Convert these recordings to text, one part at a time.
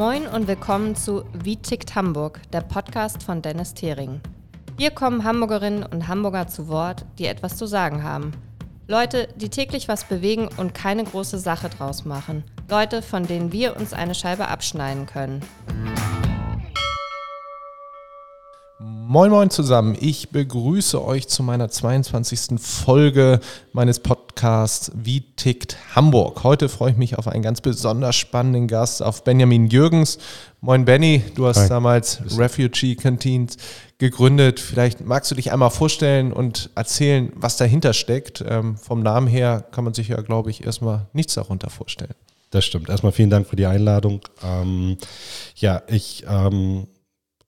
Moin und willkommen zu Wie tickt Hamburg, der Podcast von Dennis Thering. Hier kommen Hamburgerinnen und Hamburger zu Wort, die etwas zu sagen haben. Leute, die täglich was bewegen und keine große Sache draus machen. Leute, von denen wir uns eine Scheibe abschneiden können. Moin Moin zusammen, ich begrüße euch zu meiner 22. Folge meines Podcasts Wie tickt Hamburg. Heute freue ich mich auf einen ganz besonders spannenden Gast, auf Benjamin Jürgens. Moin Benny, du hast Hi. damals Refugee Canteens gegründet. Vielleicht magst du dich einmal vorstellen und erzählen, was dahinter steckt. Ähm, vom Namen her kann man sich ja, glaube ich, erstmal nichts darunter vorstellen. Das stimmt. Erstmal vielen Dank für die Einladung. Ähm, ja, ich ähm,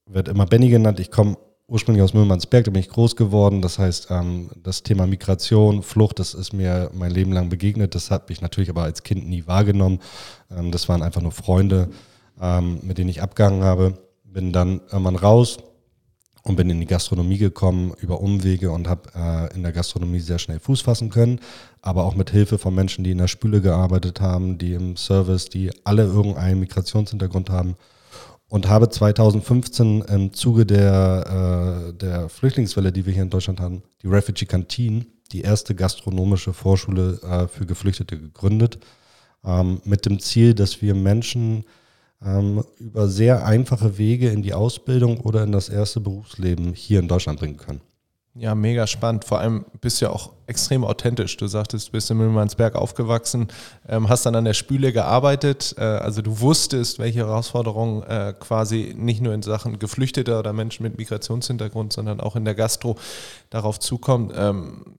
werde immer Benny genannt. Ich komme ursprünglich aus Müllmannsberg, da bin ich groß geworden. Das heißt, ähm, das Thema Migration, Flucht, das ist mir mein Leben lang begegnet. Das habe ich natürlich aber als Kind nie wahrgenommen. Ähm, das waren einfach nur Freunde, ähm, mit denen ich abgegangen habe. Bin dann irgendwann raus und bin in die Gastronomie gekommen über Umwege und habe äh, in der Gastronomie sehr schnell Fuß fassen können, aber auch mit Hilfe von Menschen, die in der Spüle gearbeitet haben, die im Service, die alle irgendeinen Migrationshintergrund haben und habe 2015 im Zuge der, äh, der Flüchtlingswelle, die wir hier in Deutschland haben, die Refugee Canteen, die erste gastronomische Vorschule äh, für Geflüchtete gegründet, ähm, mit dem Ziel, dass wir Menschen ähm, über sehr einfache Wege in die Ausbildung oder in das erste Berufsleben hier in Deutschland bringen können. Ja, mega spannend. Vor allem bist du ja auch extrem authentisch. Du sagtest, du bist in Müllmannsberg aufgewachsen, ähm, hast dann an der Spüle gearbeitet. Äh, also du wusstest, welche Herausforderungen äh, quasi nicht nur in Sachen Geflüchteter oder Menschen mit Migrationshintergrund, sondern auch in der Gastro darauf zukommen. Ähm,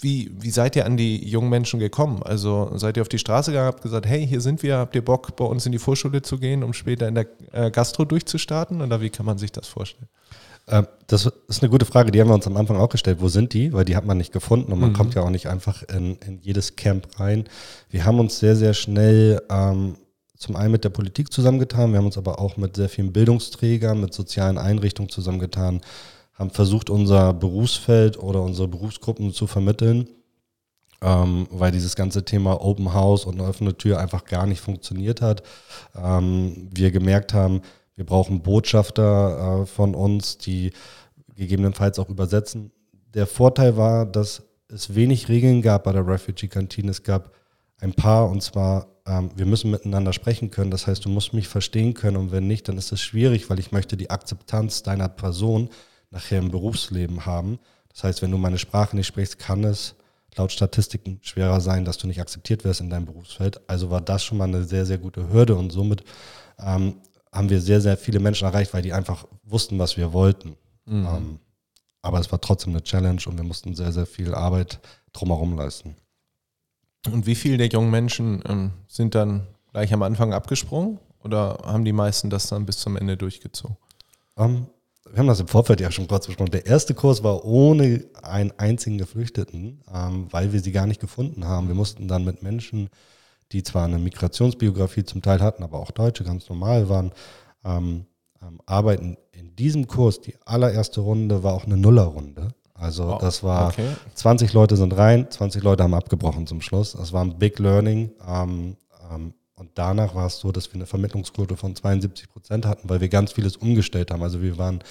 wie, wie seid ihr an die jungen Menschen gekommen? Also seid ihr auf die Straße gegangen, habt gesagt, hey, hier sind wir, habt ihr Bock, bei uns in die Vorschule zu gehen, um später in der äh, Gastro durchzustarten? Oder wie kann man sich das vorstellen? Äh, das ist eine gute Frage, die haben wir uns am Anfang auch gestellt. Wo sind die? Weil die hat man nicht gefunden und man mhm. kommt ja auch nicht einfach in, in, jedes Camp rein. Wir haben uns sehr, sehr schnell ähm, zum einen mit der Politik zusammengetan, wir haben uns aber auch mit sehr vielen Bildungsträgern, mit sozialen Einrichtungen zusammengetan, haben versucht, unser Berufsfeld oder unsere Berufsgruppen zu vermitteln, ähm, weil dieses ganze Thema Open House und eine offene Tür einfach gar nicht funktioniert hat. Ähm, wir gemerkt haben, wir brauchen Botschafter äh, von uns, die gegebenenfalls auch übersetzen. Der Vorteil war, dass es wenig Regeln gab bei der Refugee-Kantine. Es gab ein paar, und zwar, ähm, wir müssen miteinander sprechen können. Das heißt, du musst mich verstehen können und wenn nicht, dann ist es schwierig, weil ich möchte die Akzeptanz deiner Person nachher im Berufsleben haben. Das heißt, wenn du meine Sprache nicht sprichst, kann es laut Statistiken schwerer sein, dass du nicht akzeptiert wirst in deinem Berufsfeld. Also war das schon mal eine sehr, sehr gute Hürde und somit ähm, haben wir sehr, sehr viele Menschen erreicht, weil die einfach wussten, was wir wollten. Mhm. Ähm, aber es war trotzdem eine Challenge und wir mussten sehr, sehr viel Arbeit drumherum leisten. Und wie viele der jungen Menschen ähm, sind dann gleich am Anfang abgesprungen oder haben die meisten das dann bis zum Ende durchgezogen? Um, ähm, wir haben das im Vorfeld ja schon kurz besprochen. Der erste Kurs war ohne einen einzigen Geflüchteten, ähm, weil wir sie gar nicht gefunden haben. Wir mussten dann mit Menschen die zwar eine Migrationsbiografie zum Teil hatten, aber auch Deutsche ganz normal waren, ähm, ähm, arbeiten. In diesem Kurs, die allererste Runde war auch eine Nullerrunde. Also oh, das war, okay. 20 Leute sind rein, 20 Leute haben abgebrochen zum Schluss. Das war ein Big Learning. Ähm, ähm, und danach war es so, dass wir eine Vermittlungsquote von 72 Prozent hatten, weil wir ganz vieles umgestellt haben. Also wir waren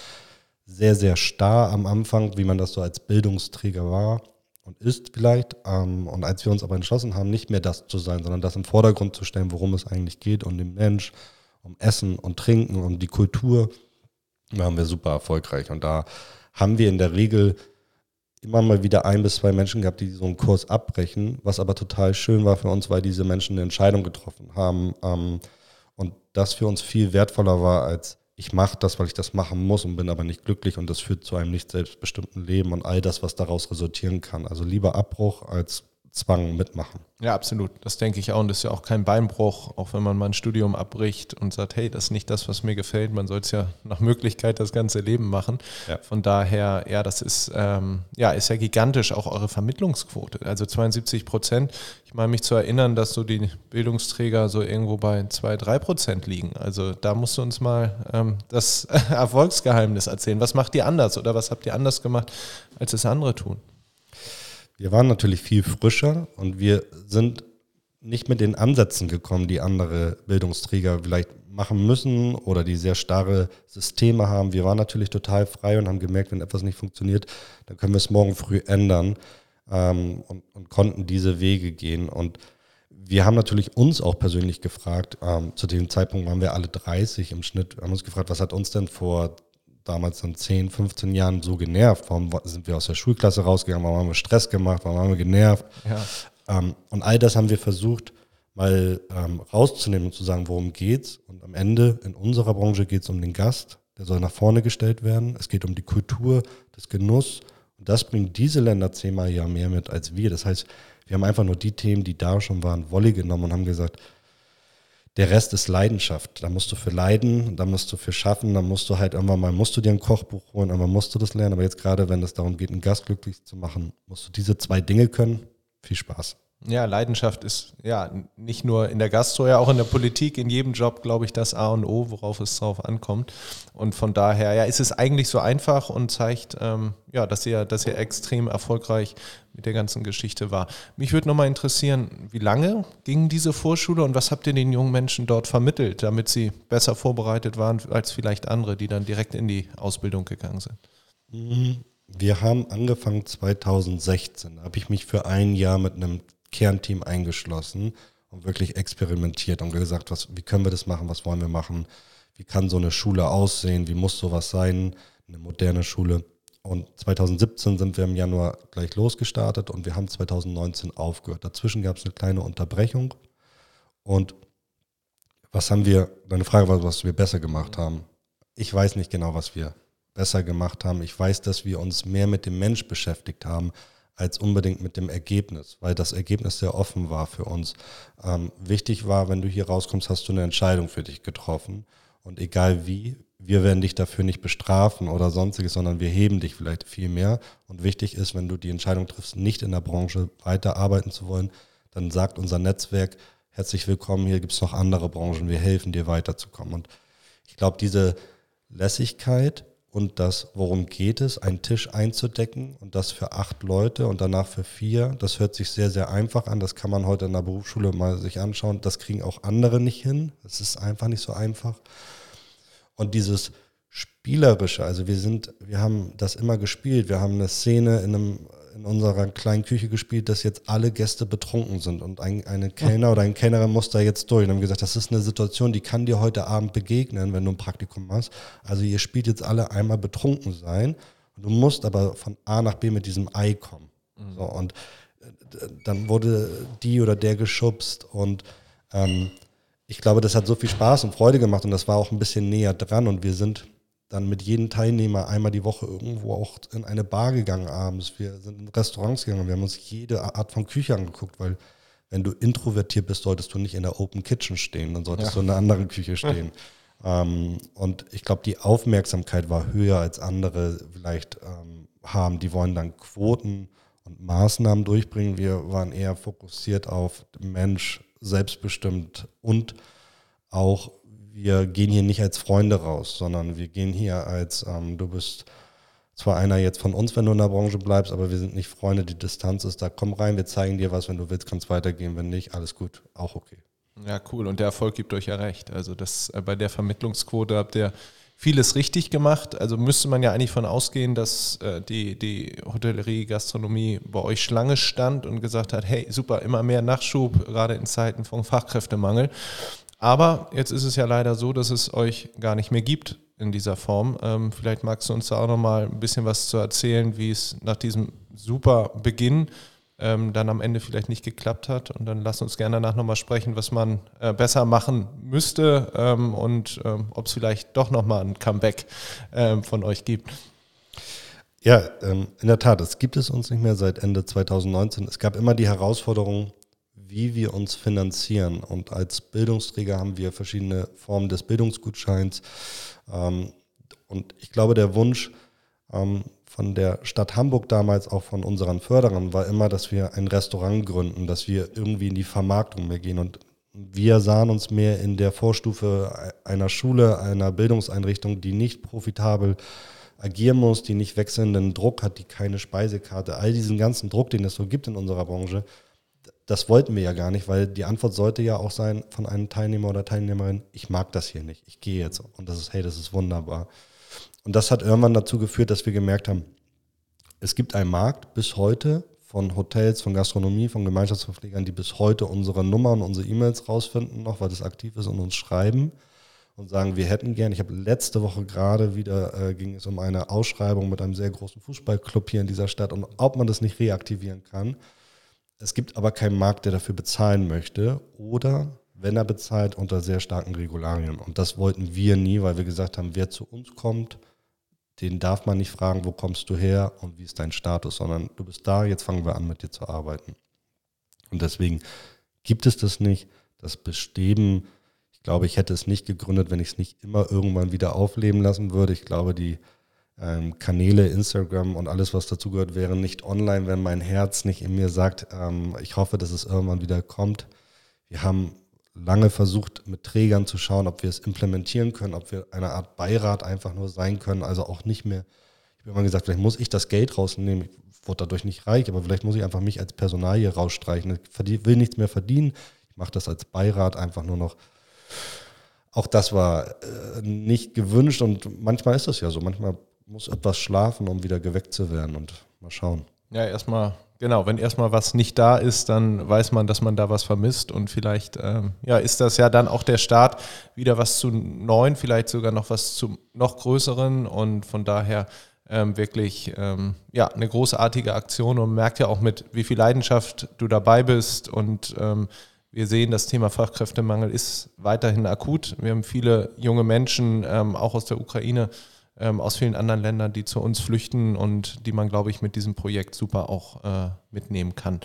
sehr, sehr starr am Anfang, wie man das so als Bildungsträger war und ist vielleicht. Ähm, und als wir uns aber entschlossen haben, nicht mehr das zu sein, sondern das im Vordergrund zu stellen, worum es eigentlich geht, um den Mensch, um Essen und Trinken, um die Kultur, waren wir super erfolgreich. Und da haben wir in der Regel immer mal wieder ein bis zwei Menschen gehabt, die so einen Kurs abbrechen, was aber total schön war für uns, weil diese Menschen eine Entscheidung getroffen haben. Ähm, und das für uns viel wertvoller war als ich mache das, weil ich das machen muss und bin aber nicht glücklich und das führt zu einem nicht selbstbestimmten Leben und all das, was daraus resultieren kann. Also lieber Abbruch als Zwang mitmachen. Ja, absolut. Das denke ich auch. Und das ist ja auch kein Beinbruch, auch wenn man mal ein Studium abbricht und sagt, hey, das ist nicht das, was mir gefällt. Man soll es ja nach Möglichkeit das ganze Leben machen. Ja. Von daher, ja, das ist, ähm, ja, ist ja gigantisch, auch eure Vermittlungsquote. Also 72 Prozent. Ich meine mich zu erinnern, dass so die Bildungsträger so irgendwo bei 2, 3 Prozent liegen. Also da musst du uns mal ähm, das Erfolgsgeheimnis erzählen. Was macht ihr anders oder was habt ihr anders gemacht, als es andere tun? Wir waren natürlich viel frischer und wir sind nicht mit den Ansätzen gekommen, die andere Bildungsträger vielleicht machen müssen oder die sehr starre Systeme haben. Wir waren natürlich total frei und haben gemerkt, wenn etwas nicht funktioniert, dann können wir es morgen früh ändern ähm, und, und, konnten diese Wege gehen. Und wir haben natürlich uns auch persönlich gefragt, ähm, zu dem Zeitpunkt waren wir alle 30 im Schnitt, haben uns gefragt, was hat uns denn vor damals dann 10, 15 Jahren so genervt? Warum sind wir aus der Schulklasse rausgegangen? Warum haben wir Stress gemacht? Warum haben wir genervt? Ja. Ähm, und all das haben wir versucht, mal ähm, rauszunehmen und zu sagen, worum geht's? Und am Ende in unserer Branche geht es um den Gast, der soll nach vorne gestellt werden. Es geht um die Kultur, das Genuss. Und das bringt diese Länder zehnmal ja mehr mit als wir. Das heißt, wir haben einfach nur die Themen, die da schon waren, Wolle genommen und haben gesagt, der Rest ist Leidenschaft. Da musst du für leiden, da musst du für schaffen, da musst du halt irgendwann mal, musst du dir ein Kochbuch holen, irgendwann musst du das lernen. Aber jetzt gerade, wenn es darum geht, einen Gast glücklich zu machen, musst du diese zwei Dinge können. Viel Spaß. Ja, Leidenschaft ist ja nicht nur in der Gastro, ja auch in der Politik, in jedem Job, glaube ich, das A und O, worauf es drauf ankommt. Und von daher, ja, ist es eigentlich so einfach und zeigt, ähm, ja, dass ihr, dass ihr extrem erfolgreich mit der ganzen Geschichte war. Mich würde nochmal interessieren, wie lange ging diese Vorschule und was habt ihr den jungen Menschen dort vermittelt, damit sie besser vorbereitet waren als vielleicht andere, die dann direkt in die Ausbildung gegangen sind? Mhm. Wir haben angefangen 2016. Da habe ich mich für ein Jahr mit einem Kernteam eingeschlossen und wirklich experimentiert und gesagt, was, wie können wir das machen, was wollen wir machen, wie kann so eine Schule aussehen, wie muss sowas sein, eine moderne Schule. Und 2017 sind wir im Januar gleich losgestartet und wir haben 2019 aufgehört. Dazwischen gab es eine kleine Unterbrechung. Und was haben wir, deine Frage war, was wir besser gemacht haben. Ich weiß nicht genau, was wir besser gemacht haben. Ich weiß, dass wir uns mehr mit dem Mensch beschäftigt haben, als unbedingt mit dem Ergebnis, weil das Ergebnis sehr offen war für uns. Ähm, wichtig war, wenn du hier rauskommst, hast du eine Entscheidung für dich getroffen. Und egal wie, wir werden dich dafür nicht bestrafen oder sonstiges, sondern wir heben dich vielleicht viel mehr. Und wichtig ist, wenn du die Entscheidung triffst, nicht in der Branche weiterarbeiten zu wollen, dann sagt unser Netzwerk, herzlich willkommen, hier gibt es noch andere Branchen, wir helfen dir weiterzukommen. Und ich glaube, diese Lässigkeit und das, worum geht es, einen Tisch einzudecken und das für acht Leute und danach für vier. Das hört sich sehr, sehr einfach an. Das kann man heute in der Berufsschule mal sich anschauen. Das kriegen auch andere nicht hin. Das ist einfach nicht so einfach. Und dieses Spielerische, also wir sind, wir haben das immer gespielt. Wir haben eine Szene in einem in unserer kleinen Küche gespielt, dass jetzt alle Gäste betrunken sind und ein eine Kellner oder ein Kellnerin muss da jetzt durch. Und haben gesagt, das ist eine Situation, die kann dir heute Abend begegnen, wenn du ein Praktikum hast. Also ihr spielt jetzt alle einmal betrunken sein. Du musst aber von A nach B mit diesem Ei kommen. Mhm. So, und äh, dann wurde die oder der geschubst und ähm, ich glaube, das hat so viel Spaß und Freude gemacht und das war auch ein bisschen näher dran und wir sind dann mit jedem Teilnehmer einmal die Woche irgendwo auch in eine Bar gegangen abends. Wir sind in Restaurants gegangen. Wir haben uns jede Art von Küche angeguckt, weil wenn du introvertiert bist, solltest du nicht in der Open Kitchen stehen, dann solltest ja. du in einer anderen Küche stehen. ähm, und ich glaube, die Aufmerksamkeit war höher als andere vielleicht ähm, haben. Die wollen dann Quoten und Maßnahmen durchbringen. Wir waren eher fokussiert auf Mensch, selbstbestimmt und auch wir gehen hier nicht als Freunde raus, sondern wir gehen hier als, ähm, du bist zwar einer jetzt von uns, wenn du in der Branche bleibst, aber wir sind nicht Freunde, die Distanz ist da, komm rein, wir zeigen dir was, wenn du willst, kannst weitergehen, wenn nicht, alles gut, auch okay. Ja, cool. Und der Erfolg gibt euch ja recht. Also das äh, bei der Vermittlungsquote habt ihr vieles richtig gemacht. Also müsste man ja eigentlich von ausgehen, dass äh, die, die Hotellerie, Gastronomie bei euch Schlange stand und gesagt hat, hey, super, immer mehr Nachschub, gerade in Zeiten von Fachkräftemangel. Aber jetzt ist es ja leider so, dass es euch gar nicht mehr gibt in dieser Form. Ähm, vielleicht magst du uns da auch noch mal ein bisschen was zu erzählen, wie es nach diesem super Beginn ähm, dann am Ende vielleicht nicht geklappt hat. Und dann lass uns gerne danach nochmal sprechen, was man äh, besser machen müsste ähm, und ähm, ob es vielleicht doch nochmal ein Comeback ähm, von euch gibt. Ja, ähm, in der Tat, es gibt es uns nicht mehr seit Ende 2019. Es gab immer die Herausforderung, wie wir uns finanzieren. Und als Bildungsträger haben wir verschiedene Formen des Bildungsgutscheins. Ähm, und ich glaube, der Wunsch ähm, von der Stadt Hamburg damals, auch von unseren Förderern, war immer, dass wir ein Restaurant gründen, dass wir irgendwie in die Vermarktung mehr gehen. Und wir sahen uns mehr in der Vorstufe einer Schule, einer Bildungseinrichtung, die nicht profitabel agieren muss, die nicht wechselnden Druck hat, die keine Speisekarte, all diesen ganzen Druck, den es so gibt in unserer Branche, das wollten wir ja gar nicht, weil die Antwort sollte ja auch sein von einem Teilnehmer oder Teilnehmerin, ich mag das hier nicht, ich gehe jetzt. Und das ist, hey, das ist wunderbar. Und das hat irgendwann dazu geführt, dass wir gemerkt haben, es gibt einen Markt bis heute von Hotels, von Gastronomie, von Gemeinschaftsverpflegern, die bis heute unsere Nummer und unsere E-Mails rausfinden, noch weil das aktiv ist und uns schreiben und sagen, wir hätten gern. Ich habe letzte Woche gerade wieder, äh, ging es um eine Ausschreibung mit einem sehr großen Fußballclub hier in dieser Stadt und ob man das nicht reaktivieren kann. Es gibt aber keinen Markt, der dafür bezahlen möchte oder wenn er bezahlt, unter sehr starken Regularien. Und das wollten wir nie, weil wir gesagt haben, wer zu uns kommt, den darf man nicht fragen, wo kommst du her und wie ist dein Status, sondern du bist da, jetzt fangen wir an, mit dir zu arbeiten. Und deswegen gibt es das nicht. Das Bestreben, ich glaube, ich hätte es nicht gegründet, wenn ich es nicht immer irgendwann wieder aufleben lassen würde. Ich glaube, die ähm, Kanäle, Instagram und alles, was dazugehört, wären nicht online, wenn mein Herz nicht in mir sagt, ähm, ich hoffe, dass es irgendwann wieder kommt. Wir haben lange versucht, mit Trägern zu schauen, ob wir es implementieren können, ob wir eine Art Beirat einfach nur sein können, also auch nicht mehr. Ich habe immer gesagt, vielleicht muss ich das Geld rausnehmen. Ich wurde dadurch nicht reich, aber vielleicht muss ich einfach mich als Personal hier rausstreichen. Ich will nichts mehr verdienen. Ich mache das als Beirat einfach nur noch. Auch das war äh, nicht gewünscht und manchmal ist das ja so. Manchmal muss etwas schlafen, um wieder geweckt zu werden und mal schauen. Ja, erstmal Genau, wenn erstmal was nicht da ist, dann weiß man, dass man da was vermisst und vielleicht ähm, ja, ist das ja dann auch der Start wieder was zu neuen, vielleicht sogar noch was zu noch größeren und von daher ähm, wirklich ähm, ja, eine großartige Aktion und merkt ja auch mit, wie viel Leidenschaft du dabei bist und ähm, wir sehen, das Thema Fachkräftemangel ist weiterhin akut. Wir haben viele junge Menschen, ähm, auch aus der Ukraine, ähm, aus vielen anderen Ländern, die zu uns flüchten und die man, glaube ich, mit diesem Projekt super auch äh, mitnehmen kann.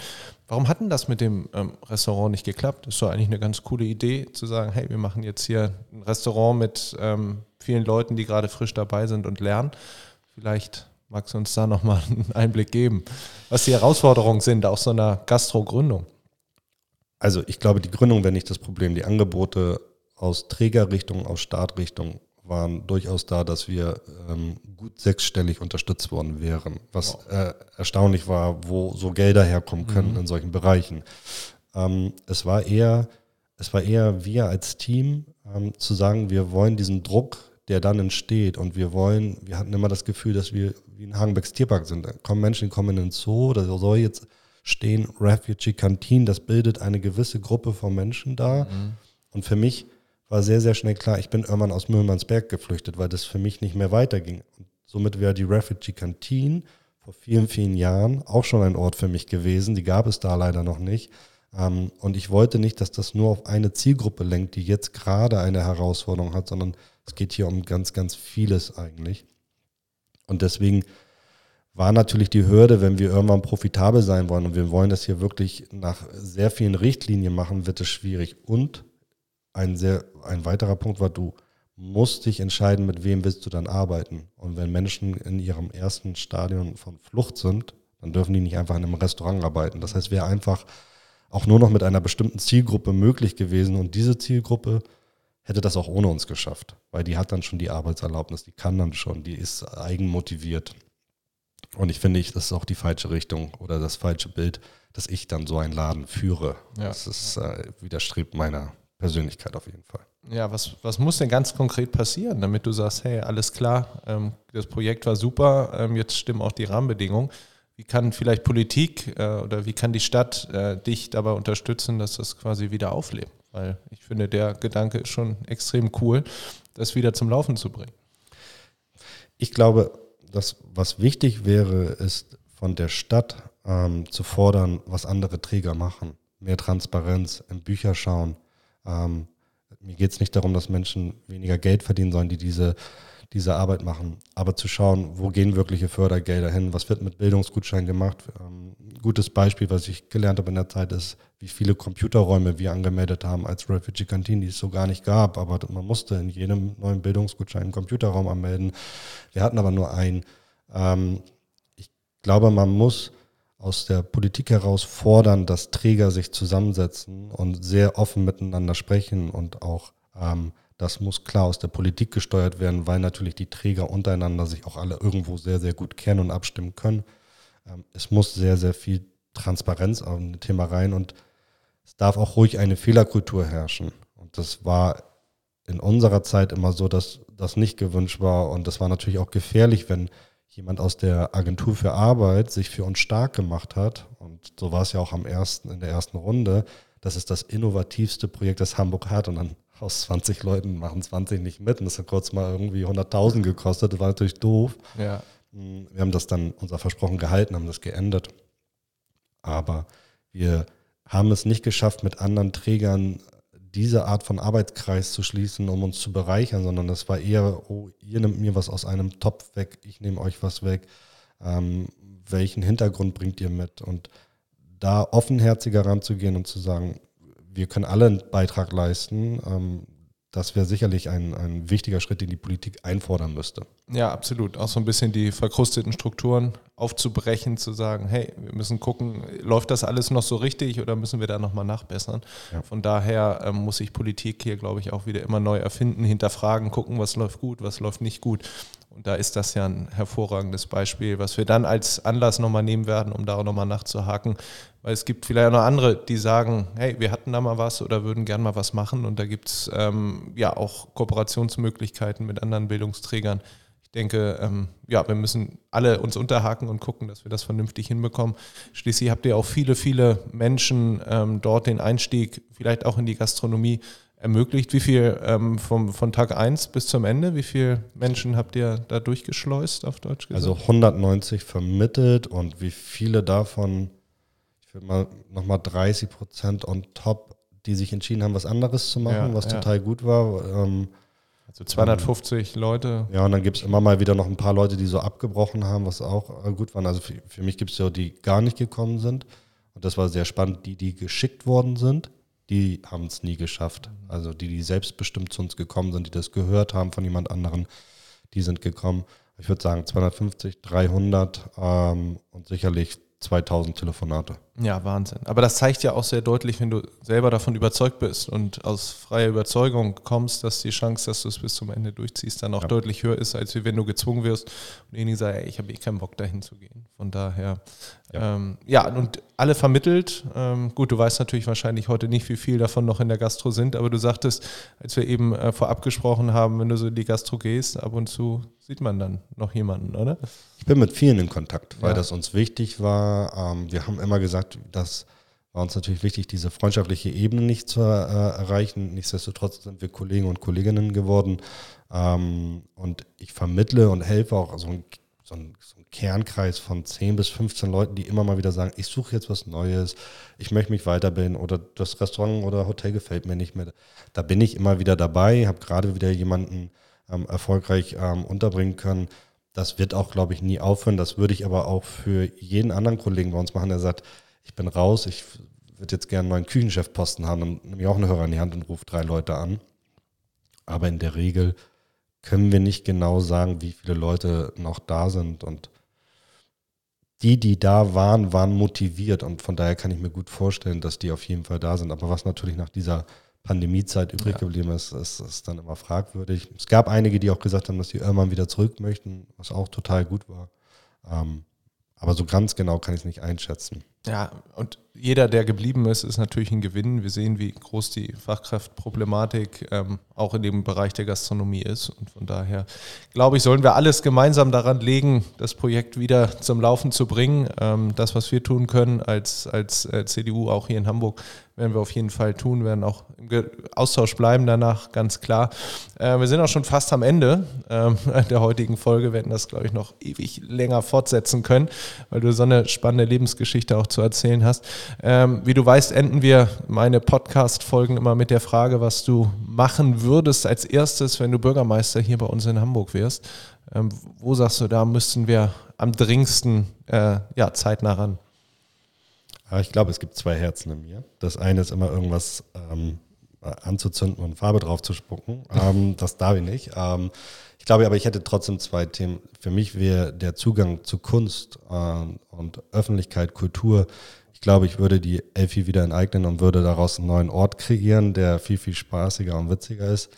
Warum hat denn das mit dem ähm, Restaurant nicht geklappt? Das ist doch eigentlich eine ganz coole Idee, zu sagen, hey, wir machen jetzt hier ein Restaurant mit ähm, vielen Leuten, die gerade frisch dabei sind und lernen. Vielleicht magst du uns da nochmal einen Einblick geben, was die Herausforderungen sind aus so einer Gastro-Gründung. Also ich glaube, die Gründung wäre nicht das Problem. Die Angebote aus Trägerrichtung, aus Startrichtung waren durchaus da, dass wir ähm, gut sechsstellig unterstützt worden wären, was äh, erstaunlich war, wo so Gelder herkommen können mhm. in solchen Bereichen. Ähm, es war eher, es war eher wir als Team ähm, zu sagen, wir wollen diesen Druck, der dann entsteht und wir wollen, wir hatten immer das Gefühl, dass wir wie in Hagenbecks Tierpark sind. Da kommen Menschen, die kommen in den Zoo, da soll jetzt stehen Refugee Canteen, das bildet eine gewisse Gruppe von Menschen da. Mhm. Und für mich war sehr, sehr schnell klar, ich bin irgendwann aus Müllmannsberg geflüchtet, weil das für mich nicht mehr weiterging. Und somit wäre die Refugee Canteen vor vielen, vielen Jahren auch schon ein Ort für mich gewesen. Die gab es da leider noch nicht. Ähm, und ich wollte nicht, dass das nur auf eine Zielgruppe lenkt, die jetzt gerade eine Herausforderung hat, sondern es geht hier um ganz, ganz vieles eigentlich. Und deswegen war natürlich die Hürde, wenn wir irgendwann profitabel sein wollen und wir wollen das hier wirklich nach sehr vielen Richtlinien machen, wird es schwierig. Und ein sehr, ein weiterer Punkt war, du musst dich entscheiden, mit wem willst du dann arbeiten. Und wenn Menschen in ihrem ersten Stadion von Flucht sind, dann dürfen die nicht einfach in einem Restaurant arbeiten. Das heißt, wäre einfach auch nur noch mit einer bestimmten Zielgruppe möglich gewesen. Und diese Zielgruppe hätte das auch ohne uns geschafft, weil die hat dann schon die Arbeitserlaubnis, die kann dann schon, die ist eigenmotiviert. Und ich finde, das ist auch die falsche Richtung oder das falsche Bild, dass ich dann so einen Laden führe. Ja. Das ist, äh, widerstrebt meiner Persönlichkeit auf jeden Fall. Ja, was, was muss denn ganz konkret passieren, damit du sagst, hey, alles klar, ähm, das Projekt war super, ähm, jetzt stimmen auch die Rahmenbedingungen. Wie kann vielleicht Politik äh, oder wie kann die Stadt äh, dich dabei unterstützen, dass das quasi wieder auflebt? Weil ich finde, der Gedanke ist schon extrem cool, das wieder zum Laufen zu bringen. Ich glaube, das, was wichtig wäre, ist von der Stadt ähm, zu fordern, was andere Träger machen. Mehr Transparenz, in Bücher schauen, ähm, mir geht es nicht darum, dass Menschen weniger Geld verdienen sollen, die diese, diese Arbeit machen, aber zu schauen, wo gehen wirkliche Fördergelder hin, was wird mit Bildungsgutscheinen gemacht. Ähm, gutes Beispiel, was ich gelernt habe in der Zeit, ist, wie viele Computerräume wir angemeldet haben als Refugee Canteen, die es so gar nicht gab, aber man musste in jedem neuen Bildungsgutschein einen Computerraum anmelden. Wir hatten aber nur einen. Ähm, ich glaube, man muss aus der Politik heraus fordern, dass Träger sich zusammensetzen und sehr offen miteinander sprechen und auch ähm, das muss klar aus der Politik gesteuert werden, weil natürlich die Träger untereinander sich auch alle irgendwo sehr, sehr gut kennen und abstimmen können. Ähm, es muss sehr, sehr viel Transparenz auf ein Thema rein und es darf auch ruhig eine Fehlerkultur herrschen. Und das war in unserer Zeit immer so, dass das nicht gewünscht war. Und das war natürlich auch gefährlich, wenn jemand aus der Agentur für Arbeit sich für uns stark gemacht hat. Und so war es ja auch am ersten, in der ersten Runde. Das ist das innovativste Projekt, das Hamburg hat. Und dann aus 20 Leuten machen 20 nicht mit. Und das hat kurz mal irgendwie 100.000 gekostet. Das war natürlich doof. Ja. Wir haben das dann unser Versprochen gehalten, haben das geändert. Aber wir haben es nicht geschafft, mit anderen Trägern diese Art von Arbeitskreis zu schließen, um uns zu bereichern, sondern das war eher, oh, ihr nehmt mir was aus einem Topf weg, ich nehme euch was weg. Ähm, welchen Hintergrund bringt ihr mit? Und da offenherziger ranzugehen und zu sagen, wir können alle einen Beitrag leisten, ähm, das wäre sicherlich ein, ein wichtiger Schritt, den die Politik einfordern müsste. Ja, absolut. Auch so ein bisschen die verkrusteten Strukturen aufzubrechen, zu sagen, hey, wir müssen gucken, läuft das alles noch so richtig oder müssen wir da nochmal nachbessern? Ja. Von daher ähm, muss sich Politik hier, glaube ich, auch wieder immer neu erfinden, hinterfragen, gucken, was läuft gut, was läuft nicht gut. Und da ist das ja ein hervorragendes Beispiel, was wir dann als Anlass nochmal nehmen werden, um da nochmal nachzuhaken. Weil es gibt vielleicht auch noch andere, die sagen, hey, wir hatten da mal was oder würden gern mal was machen. Und da gibt es ähm, ja auch Kooperationsmöglichkeiten mit anderen Bildungsträgern. Ich denke, ähm, ja, wir müssen alle uns unterhaken und gucken, dass wir das vernünftig hinbekommen. Schließlich habt ihr auch viele, viele Menschen ähm, dort den Einstieg, vielleicht auch in die Gastronomie ermöglicht. Wie viel ähm, vom, von Tag 1 bis zum Ende, wie viele Menschen habt ihr da durchgeschleust, auf Deutsch gesagt? Also 190 vermittelt und wie viele davon, ich würde mal nochmal 30 Prozent on top, die sich entschieden haben, was anderes zu machen, ja, was ja. total gut war. Ähm, also 250 ähm, Leute. Ja, und dann gibt es immer mal wieder noch ein paar Leute, die so abgebrochen haben, was auch äh, gut waren. Also für, für mich gibt es ja die gar nicht gekommen sind. Und das war sehr spannend, die, die geschickt worden sind die haben es nie geschafft. Also die, die selbstbestimmt zu uns gekommen sind, die das gehört haben von jemand anderem, die sind gekommen. Ich würde sagen 250, 300 ähm, und sicherlich 2000 Telefonate. Ja, Wahnsinn. Aber das zeigt ja auch sehr deutlich, wenn du selber davon überzeugt bist und aus freier Überzeugung kommst, dass die Chance, dass du es bis zum Ende durchziehst, dann auch ja. deutlich höher ist, als wenn du gezwungen wirst und derjenige sagt, ey, ich habe eh keinen Bock dahin zu gehen. Von daher, ja, ähm, ja und alle vermittelt. Ähm, gut, du weißt natürlich wahrscheinlich heute nicht, wie viel davon noch in der Gastro sind, aber du sagtest, als wir eben äh, vorab gesprochen haben, wenn du so in die Gastro gehst, ab und zu sieht man dann noch jemanden, oder? Ich bin mit vielen in Kontakt, weil ja. das uns wichtig war. Ähm, wir haben immer gesagt, gesagt, das war uns natürlich wichtig, diese freundschaftliche Ebene nicht zu äh, erreichen. Nichtsdestotrotz sind wir Kollegen und Kolleginnen geworden. Ähm, und ich vermittle und helfe auch so ein, so, ein, so ein Kernkreis von 10 bis 15 Leuten, die immer mal wieder sagen, ich suche jetzt was Neues, ich möchte mich weiterbilden oder das Restaurant oder Hotel gefällt mir nicht mehr. Da bin ich immer wieder dabei, habe gerade wieder jemanden ähm, erfolgreich ähm, unterbringen können. Das wird auch, glaube ich, nie aufhören. Das würde ich aber auch für jeden anderen Kollegen bei uns machen, der sagt, ich bin raus, ich würde jetzt gerne einen neuen Küchenchefposten haben, dann nehme ich auch einen Hörer in die Hand und rufe drei Leute an. Aber in der Regel können wir nicht genau sagen, wie viele Leute noch da sind. Und die, die da waren, waren motiviert. Und von daher kann ich mir gut vorstellen, dass die auf jeden Fall da sind. Aber was natürlich nach dieser Pandemiezeit übrig ja. geblieben ist, ist, ist dann immer fragwürdig. Es gab einige, die auch gesagt haben, dass sie irgendwann wieder zurück möchten, was auch total gut war. Ähm, aber so ganz genau kann ich es nicht einschätzen. Ja, und jeder, der geblieben ist, ist natürlich ein Gewinn. Wir sehen, wie groß die Fachkraftproblematik ähm, auch in dem Bereich der Gastronomie ist. Und von daher, glaube ich, sollen wir alles gemeinsam daran legen, das Projekt wieder zum Laufen zu bringen. Ähm, das, was wir tun können als, als äh, CDU, auch hier in Hamburg, werden wir auf jeden Fall tun, werden auch im Austausch bleiben danach, ganz klar. Äh, wir sind auch schon fast am Ende ähm, der heutigen Folge. Wir hätten das, glaube ich, noch ewig länger fortsetzen können, weil du so eine spannende Lebensgeschichte auch zu erzählen hast. Ähm, wie du weißt, enden wir meine Podcast-Folgen immer mit der Frage, was du machen würdest als erstes, wenn du Bürgermeister hier bei uns in Hamburg wärst. Ähm, wo sagst du, da müssten wir am dringendsten äh, ja, zeitnah ran? ich glaube, es gibt zwei Herzen in mir. Das eine ist immer irgendwas ähm, anzuzünden und Farbe drauf zu spucken. Ähm, das darf ich nicht. Ähm, ich glaube aber, ich hätte trotzdem zwei Themen. Für mich wäre der Zugang zu Kunst äh, und Öffentlichkeit, Kultur. Glaube, ich würde die Elfi wieder enteignen und würde daraus einen neuen Ort kreieren, der viel, viel spaßiger und witziger ist.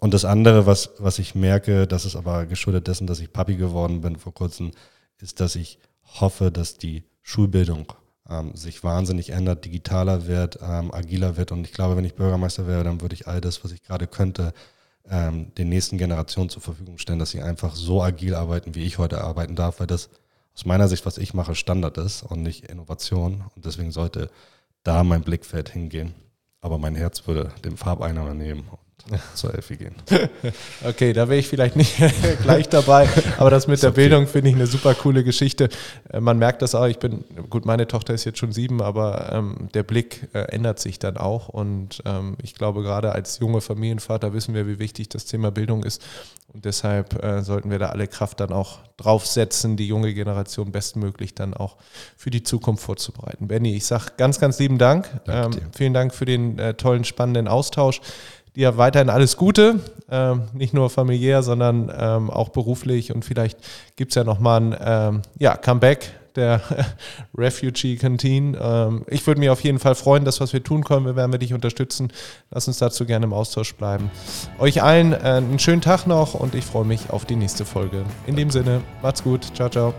Und das andere, was, was ich merke, das ist aber geschuldet dessen, dass ich Papi geworden bin vor kurzem, ist, dass ich hoffe, dass die Schulbildung ähm, sich wahnsinnig ändert, digitaler wird, ähm, agiler wird. Und ich glaube, wenn ich Bürgermeister wäre, dann würde ich all das, was ich gerade könnte, ähm, den nächsten Generationen zur Verfügung stellen, dass sie einfach so agil arbeiten, wie ich heute arbeiten darf, weil das aus meiner Sicht, was ich mache, Standard ist und nicht Innovation. Und deswegen sollte da mein Blickfeld hingehen. Aber mein Herz würde dem Farbeimer nehmen zur Elfi gehen. Okay, da wäre ich vielleicht nicht gleich dabei, aber das mit der okay. Bildung finde ich eine super coole Geschichte. Äh, man merkt das auch, ich bin, gut, meine Tochter ist jetzt schon sieben, aber ähm, der Blick äh, ändert sich dann auch und ähm, ich glaube, gerade als junge Familienvater wissen wir, wie wichtig das Thema Bildung ist und deshalb äh, sollten wir da alle Kraft dann auch draufsetzen, die junge Generation bestmöglich dann auch für die Zukunft vorzubereiten. Benny, ich sage ganz, ganz lieben Dank. Ähm, vielen Dank für den äh, tollen, spannenden Austausch dir weiterhin alles Gute, ähm, nicht nur familiär, sondern ähm, auch beruflich und vielleicht gibt es ja nochmal ein ähm, ja, Comeback der Refugee Canteen. Ähm, ich würde mich auf jeden Fall freuen, das, was wir tun können, wir werden dich unterstützen. Lass uns dazu gerne im Austausch bleiben. Euch allen äh, einen schönen Tag noch und ich freue mich auf die nächste Folge. In dem Sinne, macht's gut. Ciao, ciao.